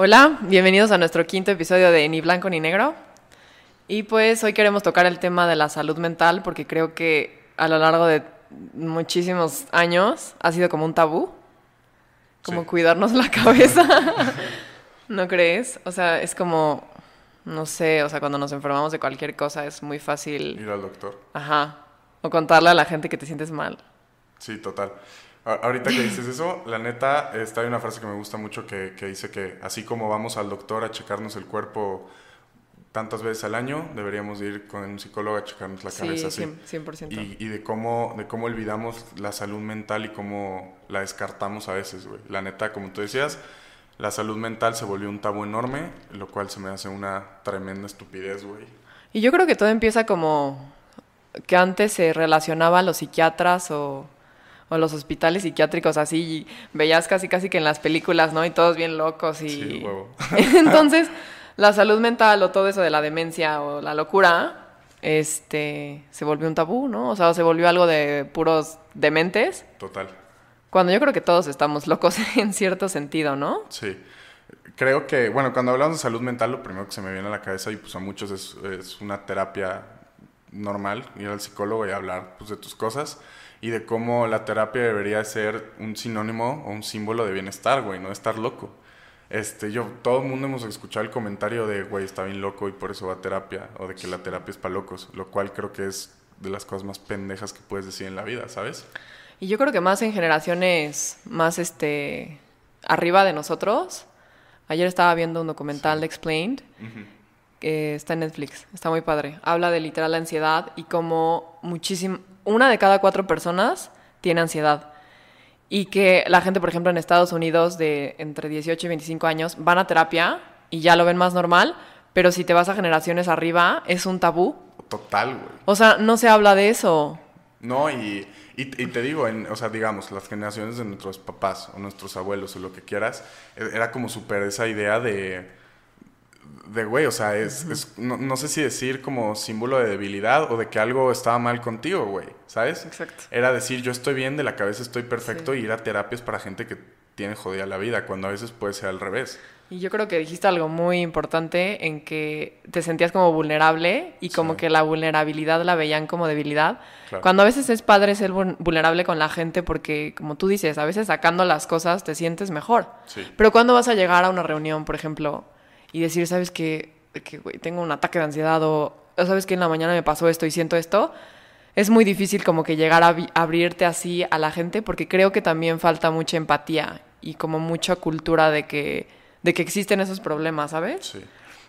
Hola, bienvenidos a nuestro quinto episodio de Ni Blanco ni Negro. Y pues hoy queremos tocar el tema de la salud mental porque creo que a lo largo de muchísimos años ha sido como un tabú, como Sí. cuidarnos la cabeza. ¿No crees? O sea, es como, no sé, o sea, cuando nos enfermamos de cualquier cosa es muy fácil, Ir al doctor. ajá, o contarle a la gente que te sientes mal. Sí, total. Ahorita que dices eso, la neta, está hay una frase que me gusta mucho que, que dice que así como vamos al doctor a checarnos el cuerpo tantas veces al año, deberíamos de ir con un psicólogo a checarnos la Sí, cabeza así. 100%. 100%. Y, y de cómo de cómo olvidamos la salud mental y cómo la descartamos a veces, güey. La neta, como tú decías, la salud mental se volvió un tabú enorme, lo cual se me hace una tremenda estupidez, güey. Y yo creo que todo empieza como que antes se relacionaba a los psiquiatras o, o los hospitales psiquiátricos así, y veías casi casi que en las películas, ¿no? Y todos bien locos y... Sí, huevo. Entonces, la salud mental o todo eso de la demencia o la locura, este, se volvió un tabú, ¿no? O sea, se volvió algo de puros dementes, Total. cuando yo creo que todos estamos locos en cierto sentido, ¿no? Sí. Creo que, bueno, cuando hablamos de salud mental, lo primero que se me viene a la cabeza, y pues a muchos es, es una terapia normal, ir al psicólogo y hablar pues, de tus cosas, y de cómo la terapia debería ser un sinónimo o un símbolo de bienestar, güey, no de estar loco. Este, yo, todo el mundo hemos escuchado el comentario de, güey, está bien loco y por eso va a terapia, o de que la terapia es para locos, lo cual creo que es de las cosas más pendejas que puedes decir en la vida, ¿sabes? Y yo creo que más en generaciones más este arriba de nosotros. Ayer estaba viendo un documental de Explained, que está en Netflix, está muy padre. Habla de literal la ansiedad y como muchísimo, una de cada cuatro personas tiene ansiedad. Y que la gente, por ejemplo, en Estados Unidos de entre 18 y 25 años van a terapia y ya lo ven más normal, pero si te vas a generaciones arriba es un tabú. Total, güey. O sea, no se habla de eso. No, y, y, y te digo, en, o sea, digamos, las generaciones de nuestros papás o nuestros abuelos o lo que quieras, e- era como súper esa idea de, de güey, o sea, es, es- no, no sé si decir como símbolo de debilidad o de que algo estaba mal contigo, güey, ¿sabes? Exacto. Era decir, yo estoy bien, de la cabeza estoy perfecto Sí. y ir a terapias para gente que tiene jodida la vida, cuando a veces puede ser al revés. Y yo creo que dijiste algo muy importante en que te sentías como vulnerable y como Sí. que la vulnerabilidad la veían como debilidad. Claro. Cuando a veces es padre ser vul- vulnerable con la gente porque, como tú dices, a veces sacando las cosas te sientes mejor. Sí. Pero cuando vas a llegar a una reunión, por ejemplo, y decir, ¿sabes qué? Que, tengo un ataque de ansiedad o "O ¿sabes que en la mañana me pasó esto y siento esto? Es muy difícil como que llegar a abrirte así a la gente porque creo que también falta mucha empatía y como mucha cultura de que, de que existen esos problemas, ¿sabes? Sí.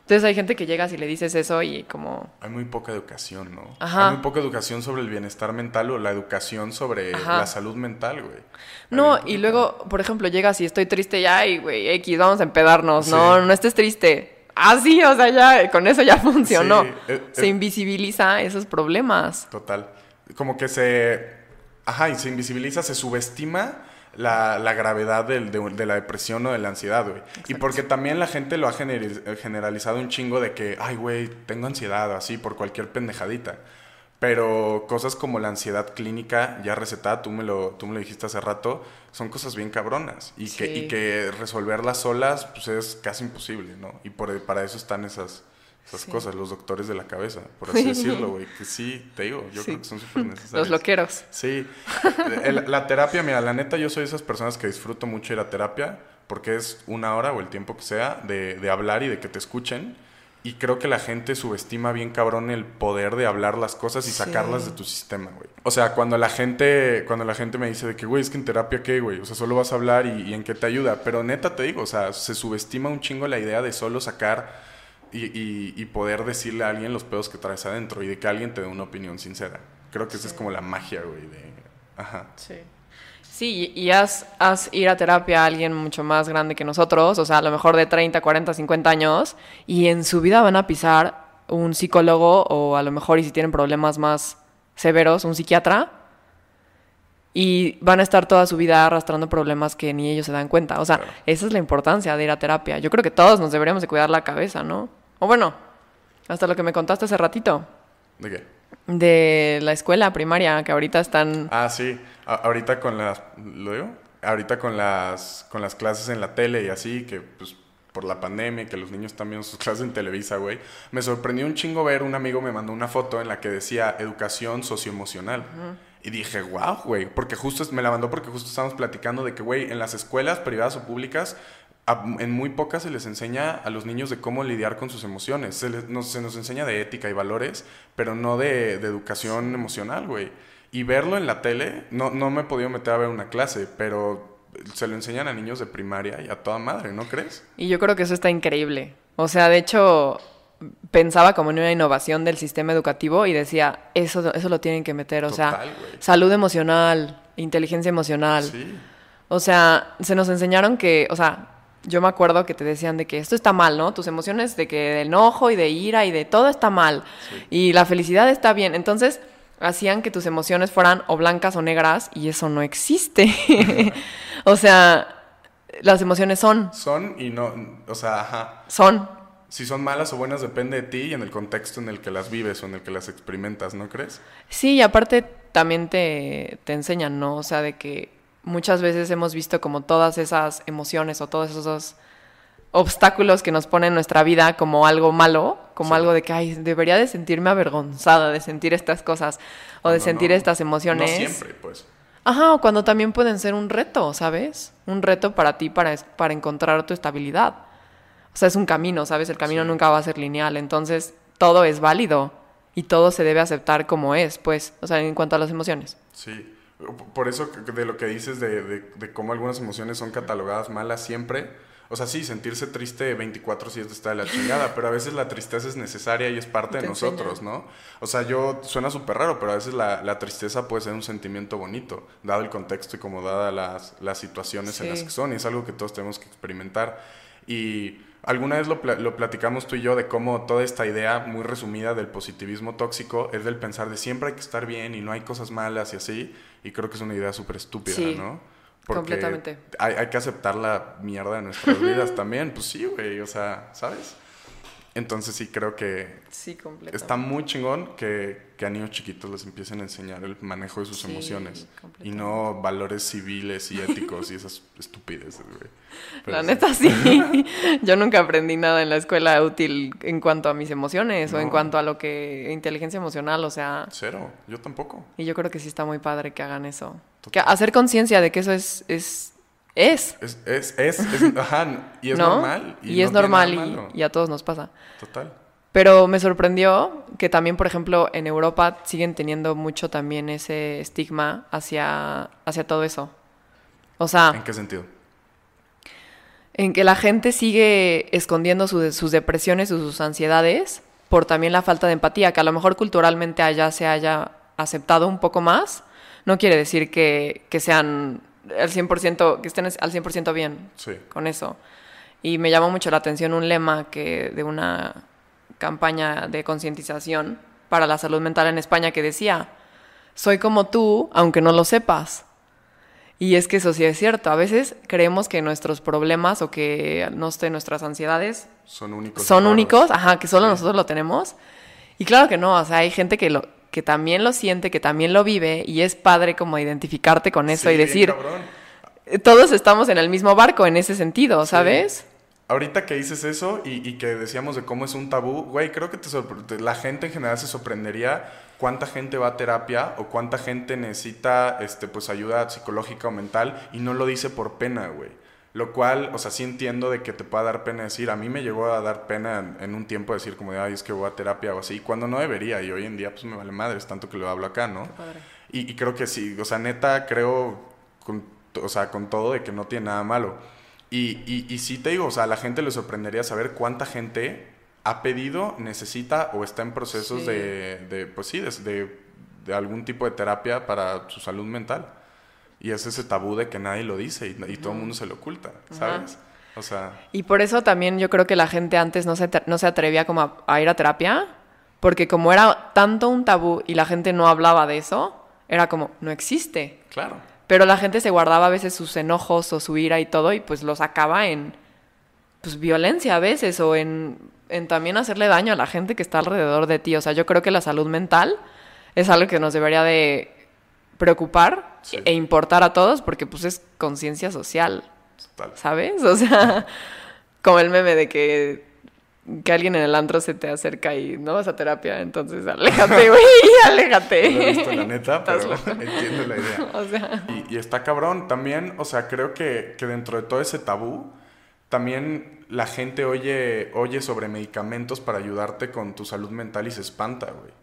Entonces hay gente que llegas y le dices eso y como... Hay muy poca educación, ¿no? Ajá. Hay muy poca educación sobre el bienestar mental o la educación sobre Ajá. la salud mental, güey. No, y luego, por ejemplo, llegas y estoy triste ya y, güey, X, vamos a empedarnos. Sí. No, no estés triste. Ah, sí, o sea, ya, con eso ya funcionó. Sí, eh, Se eh. invisibiliza esos problemas. Total. Como que se. Ajá, y se invisibiliza, se subestima la, la gravedad del- de, de la depresión o de la ansiedad, güey. Y porque también la gente lo ha generalizado un chingo de que, ay, güey, tengo ansiedad, así, por cualquier pendejadita. Pero cosas como la ansiedad clínica, ya recetada, tú me lo, tú me lo dijiste hace rato, son cosas bien cabronas. Y, que, y que resolverlas solas, pues es casi imposible, ¿no? Y por, para eso están esas, esas Sí. cosas, los doctores de la cabeza, por así decirlo, güey. Que sí, te digo, yo Sí. creo que son súper necesarios. Los loqueros. Sí. La terapia, mira, la neta, yo soy de esas personas que disfruto mucho ir a terapia porque es una hora o el tiempo que sea de, de hablar y de que te escuchen. Y creo que la gente subestima bien cabrón el poder de hablar las cosas y Sí. sacarlas de tu sistema, güey. O sea, cuando la gente, cuando la gente me dice de que, güey, es que en terapia qué, güey, o sea, solo vas a hablar y, y en qué te ayuda. Pero neta te digo, o sea, se subestima un chingo la idea de solo sacar y, y- y poder decirle a alguien los pedos que traes adentro y de que alguien te dé una opinión sincera. Creo que esa es como la magia, güey, de... Ajá. Sí. Sí, y haz, haz ir a terapia a alguien mucho más grande que nosotros, o sea, a lo mejor de 30, 40, 50 años, y en su vida van a pisar un psicólogo o a lo mejor, y si tienen problemas más severos, un psiquiatra, y van a estar toda su vida arrastrando problemas que ni ellos se dan cuenta. O sea, Claro. esa es la importancia de ir a terapia. Yo creo que todos nos deberíamos de cuidar la cabeza, ¿no? O bueno, hasta lo que me contaste hace ratito, ¿De qué? de la escuela primaria, que ahorita están... Ah, sí. A- ahorita con las... ¿Lo digo? Ahorita con las, con las clases en la tele y así, que pues por la pandemia, que los niños viendo sus clases en Televisa, güey, me sorprendió un chingo ver, un amigo me mandó una foto en la que decía educación socioemocional. Y dije, wow, güey, porque justo me la mandó porque justo estábamos platicando de que, güey, en las escuelas privadas o públicas, en muy pocas se les enseña a los niños de cómo lidiar con sus emociones. Se, nos, enseña de ética y valores, pero no de, educación emocional, güey. Y verlo en la tele, no, no me he podido meter a ver una clase, pero se lo enseñan a niños de primaria y a toda madre, ¿no crees? Y yo creo que eso está increíble. O sea, de hecho, pensaba como en una innovación del sistema educativo y decía, eso, eso lo tienen que meter, o sea, salud emocional, inteligencia emocional. Sí. O sea, se nos enseñaron que, o sea, yo me acuerdo que te decían de que esto está mal, ¿no? Tus emociones de que de enojo y de ira y de todo está mal. Y la felicidad está bien. Entonces, hacían que tus emociones fueran o blancas o negras y eso no existe. o sea, las emociones son. Son y no, o sea, ajá. Son. Si son malas o buenas depende de ti y en el contexto en el que las vives o en el que las experimentas, ¿no crees? Sí, y aparte también te, te enseñan, ¿no? O sea, de que muchas veces hemos visto como todas esas emociones o todos esos obstáculos que nos ponen en nuestra vida como algo malo, como algo de que, ay, debería de sentirme avergonzada de sentir estas cosas o de sentir estas emociones. No siempre, pues. Ajá, o cuando también pueden ser un reto, ¿sabes? Un reto para ti para, para encontrar tu estabilidad. O sea, es un camino, ¿sabes? El camino nunca va a ser lineal, entonces todo es válido y todo se debe aceptar como es, pues, o sea, en cuanto a las emociones. Sí, por eso de lo que dices de, de cómo algunas emociones son catalogadas malas siempre, o sea, sí, sentirse triste 24-7 está de la chingada, pero a veces la tristeza es necesaria y es parte de nosotros, ¿no? O sea, yo, suena súper raro, pero a veces la, tristeza puede ser un sentimiento bonito, dado el contexto y como dadas las, las situaciones en las que son, y es algo que todos tenemos que experimentar. Y alguna vez lo, lo, platicamos tú y yo de cómo toda esta idea muy resumida del positivismo tóxico es del pensar de siempre hay que estar bien y no hay cosas malas y así, y creo que es una idea súper estúpida, ¿no? Completamente. Hay, hay, que aceptar la mierda de nuestras vidas también. Pues sí, güey, o sea, ¿sabes? Entonces sí creo que sí, está muy chingón que, que, a niños chiquitos les empiecen a enseñar el manejo de sus emociones y no valores civiles y éticos y esas estupideces, güey. la neta sí. Yo nunca aprendí nada en la escuela útil en cuanto a mis emociones o en cuanto a lo que inteligencia emocional, o sea, cero, yo tampoco. Y yo creo que sí está muy padre que hagan eso. Que hacer conciencia de que eso es, es es. Es, es, es, ajá, y es normal. Y, es normal y, a todos nos pasa. Total. Pero me sorprendió que también, por ejemplo, en Europa siguen teniendo mucho también ese estigma hacia, hacia todo eso. O sea... ¿En qué sentido? En que la gente sigue escondiendo sus depresiones o sus ansiedades por también la falta de empatía, que a lo mejor culturalmente allá se haya aceptado un poco más. No quiere decir que, que sean al 100%, que estén al 100% bien con eso. Y me llamó mucho la atención un lema que de una campaña de concientización para la salud mental en España que decía, soy como tú, aunque no lo sepas. Y es que eso sí es cierto. A veces creemos que nuestros problemas o que, no sé, nuestras ansiedades son únicos. Son únicos, ajá, que solo nosotros lo tenemos. Y claro que no, o sea, hay gente que lo, que también lo siente, que también lo vive, y es padre como identificarte con eso y decir, todos estamos en el mismo barco en ese sentido, ¿sabes? Ahorita que dices eso y, que decíamos de cómo es un tabú, güey, creo que te la gente en general se sorprendería cuánta gente va a terapia o cuánta gente necesita este, pues, ayuda psicológica o mental y no lo dice por pena, güey. Lo cual, o sea, sí entiendo de que te pueda dar pena decir. A mí me llegó a dar pena en, un tiempo decir como de, ay, es que voy a terapia o así, cuando no debería. Y hoy en día, pues me vale madre, es tanto que lo hablo acá, ¿no? Y, y, creo que sí, o sea, neta, creo, con, o sea, con todo de que no tiene nada malo. Y, y, y sí te digo, o sea, a la gente le sorprendería saber cuánta gente ha pedido, necesita o está en procesos de, de, pues sí, de, de algún tipo de terapia para su salud mental. Y es ese tabú de que nadie lo dice y, todo el mundo se lo oculta, ¿sabes? O sea... Y por eso también yo creo que la gente antes no se, no se atrevía como a, ir a terapia, porque como era tanto un tabú y la gente no hablaba de eso, era como, no existe. Claro. Pero la gente se guardaba a veces sus enojos o su ira y todo y pues lo sacaba en pues violencia a veces o en, en también hacerle daño a la gente que está alrededor de ti. O sea, yo creo que la salud mental es algo que nos debería de preocupar e importar a todos porque pues es conciencia social. ¿Sabes? O sea, Como el meme de que, que alguien en el antro se te acerca y no vas a terapia, entonces aléjate, güey, aléjate. No lo he visto, la neta, pero entiendo la idea. O sea... y, y, está cabrón. También, o sea, creo que, que dentro de todo ese tabú, también la gente oye, oye sobre medicamentos para ayudarte con tu salud mental y se espanta, güey.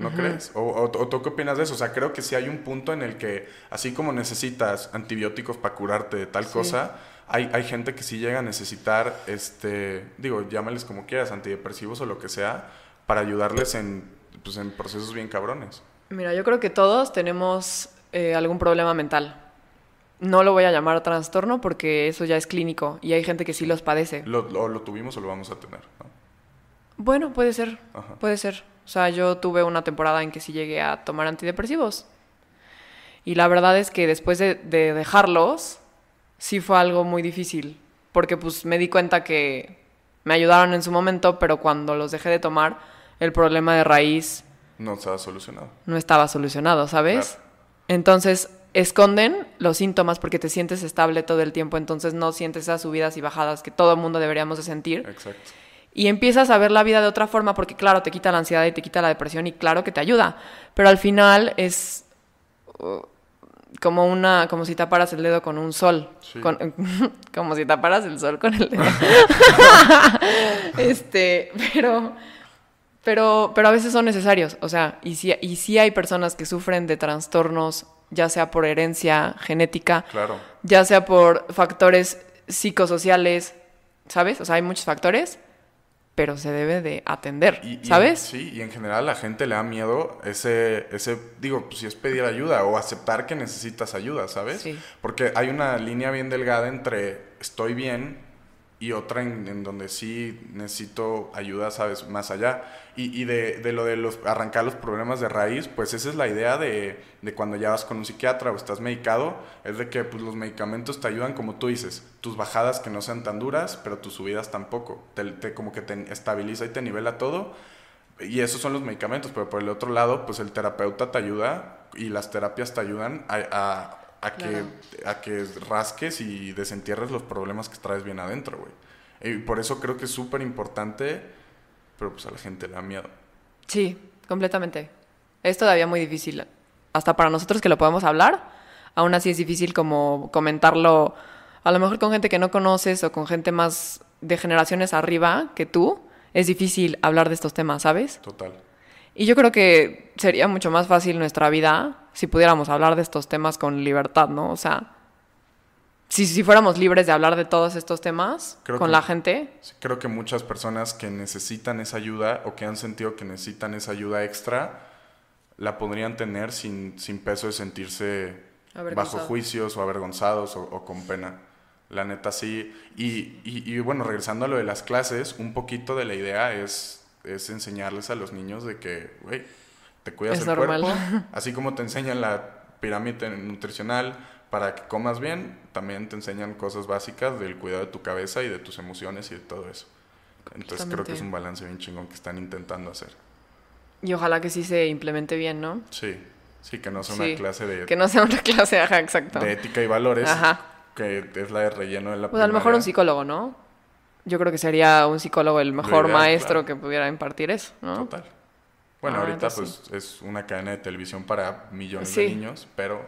¿No crees? O, o, tú qué opinas de eso? O sea, creo que sí hay un punto en el que, así como necesitas antibióticos para curarte de tal cosa, hay, hay gente que sí llega a necesitar, este, digo, llámales como quieras, antidepresivos o lo que sea, para ayudarles en, pues, en procesos bien cabrones. Mira, yo creo que todos tenemos eh, algún problema mental. No lo voy a llamar trastorno porque eso ya es clínico y hay gente que sí los padece. Lo, lo, tuvimos o lo vamos a tener, Bueno, puede ser, puede ser. O sea, yo tuve una temporada en que sí llegué a tomar antidepresivos. Y la verdad es que después de, de dejarlos, sí fue algo muy difícil. Porque pues me di cuenta que me ayudaron en su momento, pero cuando los dejé de tomar, el problema de raíz... No estaba solucionado. No estaba solucionado, ¿sabes? Entonces, esconden los síntomas porque te sientes estable todo el tiempo, entonces no sientes esas subidas y bajadas que todo el mundo deberíamos de sentir. Exacto. Y empiezas a ver la vida de otra forma porque claro, te quita la ansiedad y te quita la depresión y claro que te ayuda, pero al final es uh, como una como si taparas el dedo con un sol, como si taparas el sol con el dedo. este, pero pero pero a veces son necesarios, o sea, y sí y sí hay personas que sufren de trastornos ya sea por herencia genética, ya sea por factores psicosociales, ¿sabes? O sea, hay muchos factores, pero se debe de atender, ¿sabes? sí, y en general a la gente le da miedo ese, ese, digo, pues si es pedir ayuda o aceptar que necesitas ayuda, ¿sabes? Sí. Porque hay una línea bien delgada entre estoy bien y otra en, donde sí necesito ayuda, ¿sabes? Más allá. Y, y de, de, lo de los, arrancar los problemas de raíz, pues esa es la idea de, de, cuando ya vas con un psiquiatra o estás medicado, es de que pues, los medicamentos te ayudan, como tú dices, tus bajadas que no sean tan duras, pero tus subidas tampoco. Te, como que te estabiliza y te nivela todo. Y esos son los medicamentos, pero por el otro lado, pues el terapeuta te ayuda y las terapias te ayudan a a que, a que rasques y desentierres los problemas que traes bien adentro, güey. Y por eso creo que es súper importante, pero pues a la gente le da miedo. Sí, completamente. Es todavía muy difícil. Hasta para nosotros que lo podemos hablar, aún así es difícil como comentarlo, a lo mejor con gente que no conoces o con gente más de generaciones arriba que tú, es difícil hablar de estos temas, ¿sabes? Total. Y yo creo que sería mucho más fácil nuestra vida si pudiéramos hablar de estos temas con libertad, ¿no? O sea, si, si fuéramos libres de hablar de todos estos temas con la gente. Creo que muchas personas que necesitan esa ayuda o que han sentido que necesitan esa ayuda extra, la podrían tener sin, sin peso de sentirse bajo juicios o avergonzados o, con pena. La neta sí. Y, y, y bueno, regresando a lo de las clases, un poquito de la idea es es enseñarles a los niños de que, güey, te cuidas el cuerpo, así como te enseñan la pirámide nutricional para que comas bien, también te enseñan cosas básicas del cuidado de tu cabeza y de tus emociones y de todo eso. Entonces creo que es un balance bien chingón que están intentando hacer. Y ojalá que sí se implemente bien, ¿no? Sí, sí, que no sea una clase de... Que no sea una clase, ajá, exacto. De ética y valores, ajá. que es la de relleno de la Pues a lo mejor un psicólogo, ¿no? yo creo que sería un psicólogo el mejor maestro que pudiera impartir eso, ¿no? Total. Bueno, ah, ahorita pues es una cadena de televisión para millones de niños, pero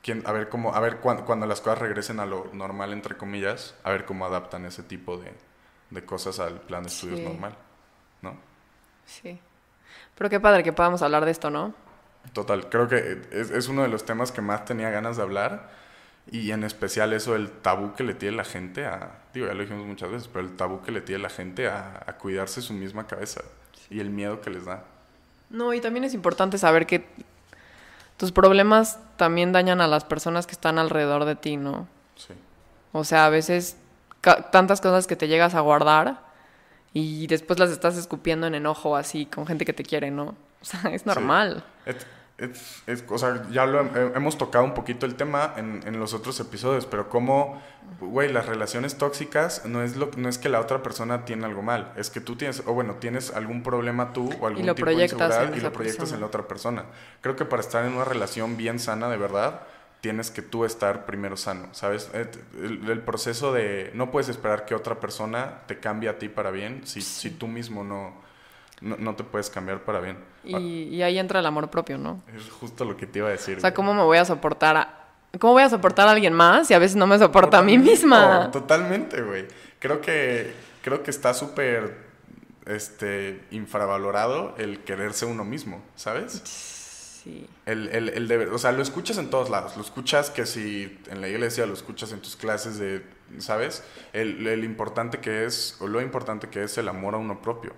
¿quién, a ver cómo, a ver cuando, las cosas regresen a lo normal entre comillas, a ver cómo adaptan ese tipo de, de cosas al plan de estudios normal, ¿no? Sí. Pero qué padre que podamos hablar de esto, ¿no? Total, creo que es, es uno de los temas que más tenía ganas de hablar y en especial eso, el tabú que le tiene la gente a, digo, ya lo dijimos muchas veces, pero el tabú que le tiene la gente a, a cuidarse su misma cabeza y el miedo que les da. No, y también es importante saber que tus problemas también dañan a las personas que están alrededor de ti, ¿no? Sí. O sea, a veces tantas cosas que te llegas a guardar y después las estás escupiendo en enojo así con gente que te quiere, ¿no? O sea, es normal. Es, es, o sea, ya lo hemos tocado un poquito el tema en, en los otros episodios, pero como, güey, las relaciones tóxicas no es, lo, no es que la otra persona tiene algo mal, es que tú tienes, o bueno, tienes algún problema tú o algún tipo de inseguridad y lo proyectas en la otra persona. Creo que para estar en una relación bien sana de verdad, tienes que tú estar primero sano, ¿sabes? El, el proceso de... No puedes esperar que otra persona te cambie a ti para bien si, si tú mismo no, no, no te puedes cambiar para bien. Y, y ahí entra el amor propio, ¿no? Es justo lo que te iba a decir. O sea, güey. ¿cómo me voy a soportar a... ¿Cómo voy a soportar a alguien más si a veces no me soporta a mí misma? Totalmente, güey. Creo que, creo que está súper este, infravalorado el quererse uno mismo, ¿sabes? Sí. El, el, el deber, o sea, lo escuchas en todos lados. Lo escuchas que si en la iglesia, lo escuchas en tus clases de, ¿sabes? El, el importante que es, o lo importante que es el amor a uno propio.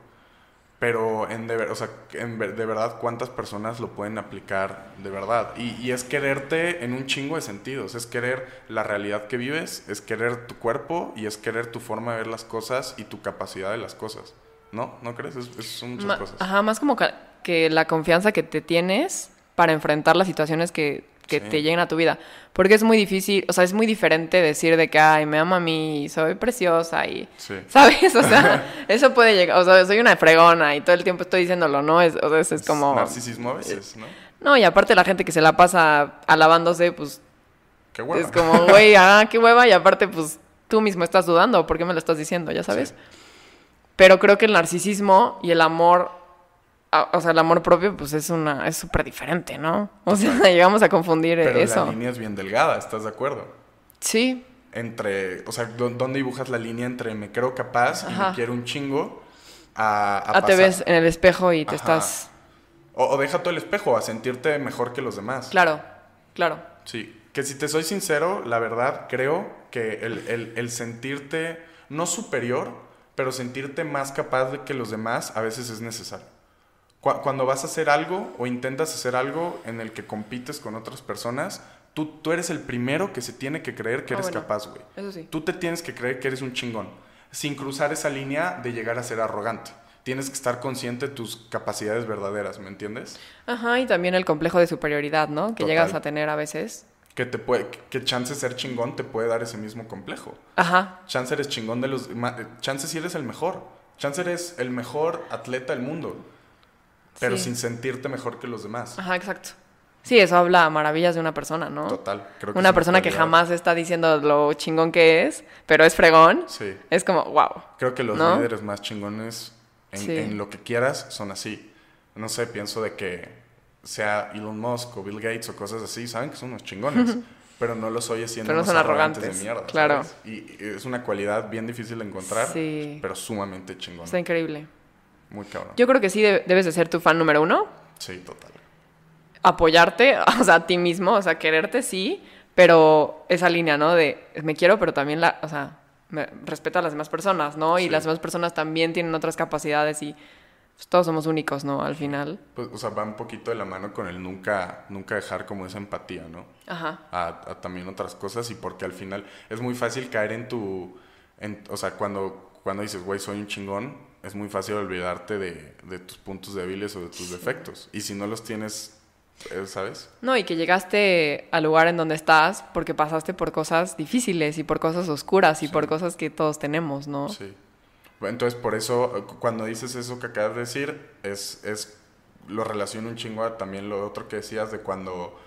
Pero en de, ver- o sea, en ver- de verdad, ¿cuántas personas lo pueden aplicar de verdad? Y, y es quererte en un chingo de sentidos. Es querer la realidad que vives, es querer tu cuerpo y es querer tu forma de ver las cosas y tu capacidad de las cosas. ¿No? ¿No crees? Es, es- son muchas Ma- cosas. Ajá, más como que la confianza que te tienes para enfrentar las situaciones que, que Sí. te lleguen a tu vida. Porque es muy difícil, o sea, es muy diferente decir de que, ay, me amo a mí, soy preciosa y... Sí. ¿Sabes? O sea, eso puede llegar, o sea, soy una fregona y todo el tiempo estoy diciéndolo, ¿no? Es, o sea, es como... Narcisismo a veces, ¿no? No, y aparte la gente que se la pasa alabándose, pues Qué hueva. es como, güey, ah, qué hueva, y aparte, pues tú mismo estás dudando, ¿por qué me lo estás diciendo? ¿Ya sabes? Sí. Pero creo que el narcisismo y el amor, o sea, el amor propio, pues es una, es súper diferente, ¿no? O sea, llegamos a confundir Pero eso. la línea es bien delgada, ¿estás de acuerdo? Sí, Entre, o sea, ¿dó- ¿dónde dibujas la línea entre me creo capaz y me quiero un chingo a, a ah, te ves en el espejo y te Ajá. estás... O, o deja todo el espejo, a sentirte mejor que los demás. Claro, claro. Sí, que si te soy sincero, la verdad creo que el, el- el sentirte no superior, pero sentirte más capaz de que los demás a veces es necesario. Cu- Cuando vas a hacer algo o intentas hacer algo en el que compites con otras personas, tú, tú eres el primero que se tiene que creer que Ah, eres bueno. capaz, güey. Eso sí. Tú te tienes que creer que eres un chingón, sin cruzar esa línea de llegar a ser arrogante. Tienes que estar consciente de tus capacidades verdaderas, ¿me entiendes? Ajá, y también el complejo de superioridad, ¿no? Que Total. llegas a tener a veces. Que te puede, que chance ser chingón te puede dar ese mismo complejo. Ajá, Chance eres chingón de los... ma- Chance sí eres el mejor. Chance eres el mejor atleta del mundo. Pero Sí. sin sentirte mejor que los demás. ajá, exacto. Sí, eso habla maravillas de una persona, ¿no? Total. Creo que Una persona que jamás está diciendo lo chingón que es, pero es fregón, Sí. es como, wow. Creo que los ¿No? líderes más chingones en, Sí. en lo que quieras son así. No sé, pienso de que sea Elon Musk o Bill Gates o cosas así, saben que son unos chingones. pero no los oyes siendo Pero no son arrogantes, arrogantes, de mierda. claro. ¿sabes? Y es una cualidad bien difícil de encontrar, Sí. pero sumamente chingona. Está increíble. Muy cabrón. Yo creo que sí de- debes de ser tu fan número uno, Sí, total. apoyarte, o sea, a ti mismo, o sea, quererte sí, pero esa línea, ¿no? De me quiero, pero también la, o sea, me, respeto a las demás personas, ¿no? Y Sí. las demás personas también tienen otras capacidades y pues, todos somos únicos, ¿no? Al final. Pues, o sea, va un poquito de la mano con el nunca, nunca dejar como esa empatía, ¿no? Ajá. a, a también otras cosas y porque al final es muy fácil caer en tu, en- o sea, cuando, cuando dices, güey, soy un chingón, es muy fácil olvidarte de, de tus puntos débiles o de tus defectos. Y si no los tienes, eh, ¿sabes? No, y que llegaste al lugar en donde estás porque pasaste por cosas difíciles y por cosas oscuras y Sí. por cosas que todos tenemos, ¿no? Sí. Entonces, por eso, eh, cu- cuando dices eso que acabas de decir, es, es lo relaciono un chingo a también lo otro que decías de cuando,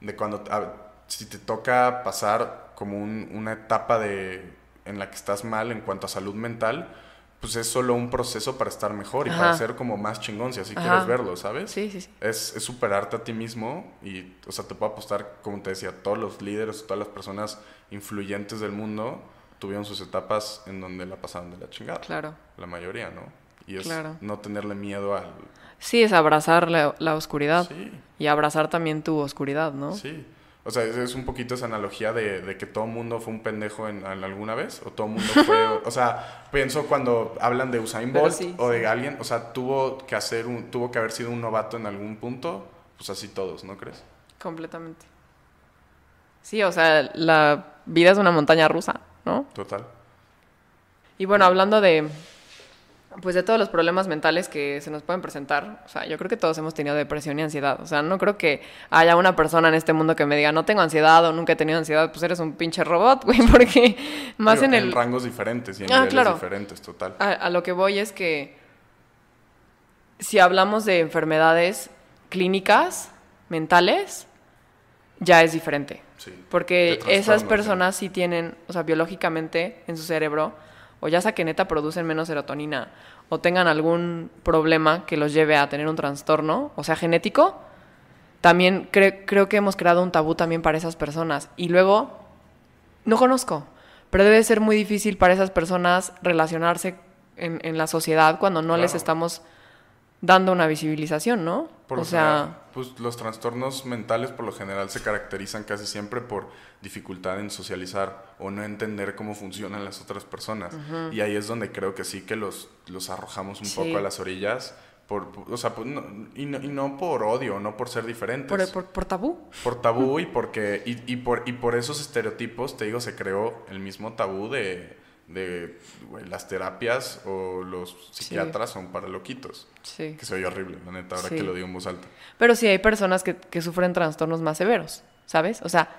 de cuando, a- si te toca pasar como un- una etapa de, en la que estás mal en cuanto a salud mental, pues es solo un proceso para estar mejor y para ser como más chingón, si así Ajá. quieres verlo, ¿sabes? Sí, sí, sí. Es, es superarte a ti mismo y, o sea, te puedo apostar, como te decía, todos los líderes, todas las personas influyentes del mundo tuvieron sus etapas en donde la pasaron de la chingada. Claro. La mayoría, ¿no? Y es Claro. no tenerle miedo al... Sí, es abrazar la, la oscuridad Sí, y abrazar también tu oscuridad, ¿no? sí. O sea, es, un poquito esa analogía de, de que todo mundo fue un pendejo en, en alguna vez, o todo mundo fue... o sea, pienso cuando hablan de Usain Bolt sí, o de sí. alguien, o sea, tuvo que hacer un, tuvo que haber sido un novato en algún punto, pues así todos, ¿no crees? Completamente. Sí, o sea, la vida es una montaña rusa, ¿no? Total. Y bueno, hablando de pues de todos los problemas mentales que se nos pueden presentar, o sea, yo creo que todos hemos tenido depresión y ansiedad, o sea, no creo que haya una persona en este mundo que me diga, "No tengo ansiedad" o "Nunca he tenido ansiedad", pues eres un pinche robot, güey, porque más Pero en el rangos diferentes y en Ah, niveles claro. diferentes, total. a, a lo que voy es que si hablamos de enfermedades clínicas, mentales, ya es diferente. Sí. Porque esas personas sí tienen, o sea, biológicamente en su cerebro, o ya sea que neta producen menos serotonina, o tengan algún problema que los lleve a tener un trastorno, o sea, genético, también cre- creo que hemos creado un tabú también para esas personas. Y luego, no conozco, pero debe ser muy difícil para esas personas relacionarse en, en la sociedad cuando no les estamos dando una visibilización, ¿no? Por o sea, general, pues los trastornos mentales por lo general se caracterizan casi siempre por dificultad en socializar o no entender cómo funcionan las otras personas. Y ahí es donde creo que sí que los, los arrojamos un Sí. poco a las orillas. Por, por- o sea, pues, no- y, no, y no por odio, no por ser diferentes. por, por, por tabú. Por tabú y porque y, y por y por esos estereotipos te digo se creó el mismo tabú de, de las terapias o los psiquiatras son para loquitos Sí. que se oye horrible la neta ahora Sí. que lo digo en voz alta Pero sí hay personas que, que sufren trastornos más severos, ¿sabes? O sea,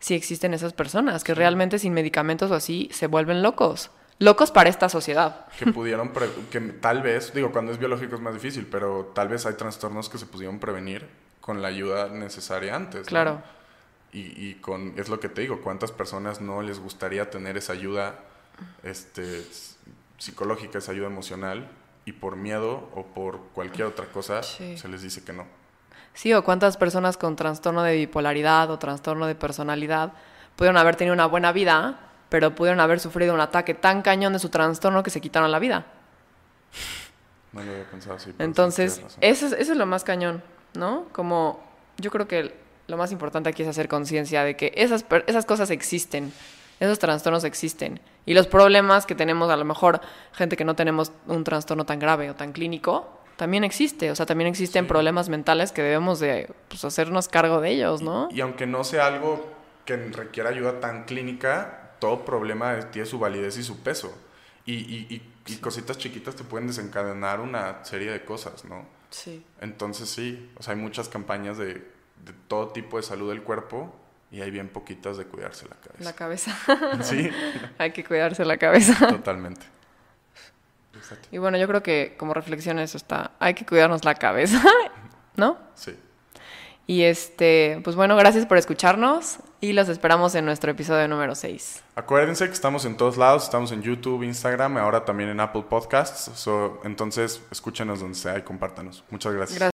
sí existen esas personas que realmente sin medicamentos o así se vuelven locos. Locos para esta sociedad. que pudieron pre- que tal vez digo cuando es biológico es más difícil pero tal vez hay trastornos que se pudieron prevenir con la ayuda necesaria antes ¿no? Claro. y, y con es lo que te digo cuántas personas no les gustaría tener esa ayuda este psicológica esa ayuda emocional y por miedo o por cualquier otra cosa Sí. se les dice que no Sí, o cuántas personas con trastorno de bipolaridad o trastorno de personalidad pudieron haber tenido una buena vida, pero pudieron haber sufrido un ataque tan cañón de su trastorno que se quitaron la vida. no lo había pensado así Entonces, eso es, eso es lo más cañón, ¿no? Como yo creo que lo más importante aquí es hacer conciencia de que esas, esas cosas existen, esos trastornos existen. Y los problemas que tenemos, a lo mejor gente que no tenemos un trastorno tan grave o tan clínico, también existe. O sea, también existen Sí. problemas mentales que debemos de pues, hacernos cargo de ellos, ¿no? y aunque no sea algo que requiera ayuda tan clínica todo problema tiene su validez y su peso y, y, y- y cositas chiquitas te pueden desencadenar una serie de cosas no Sí. Entonces sí, o sea, hay muchas campañas de, de todo tipo de salud del cuerpo y hay bien poquitas de cuidarse la La cabeza. cabeza. Sí, Hay que cuidarse la cabeza. totalmente. Exacto. Y bueno, yo creo que como reflexión eso está. Hay que cuidarnos la cabeza, ¿no? Sí. Y este, pues bueno, gracias por escucharnos y los esperamos en nuestro episodio número 6. Acuérdense que estamos en todos lados, estamos en YouTube, Instagram, ahora también en Apple Podcasts. So, entonces, escúchenos donde sea y compártanos. Muchas gracias. Gracias.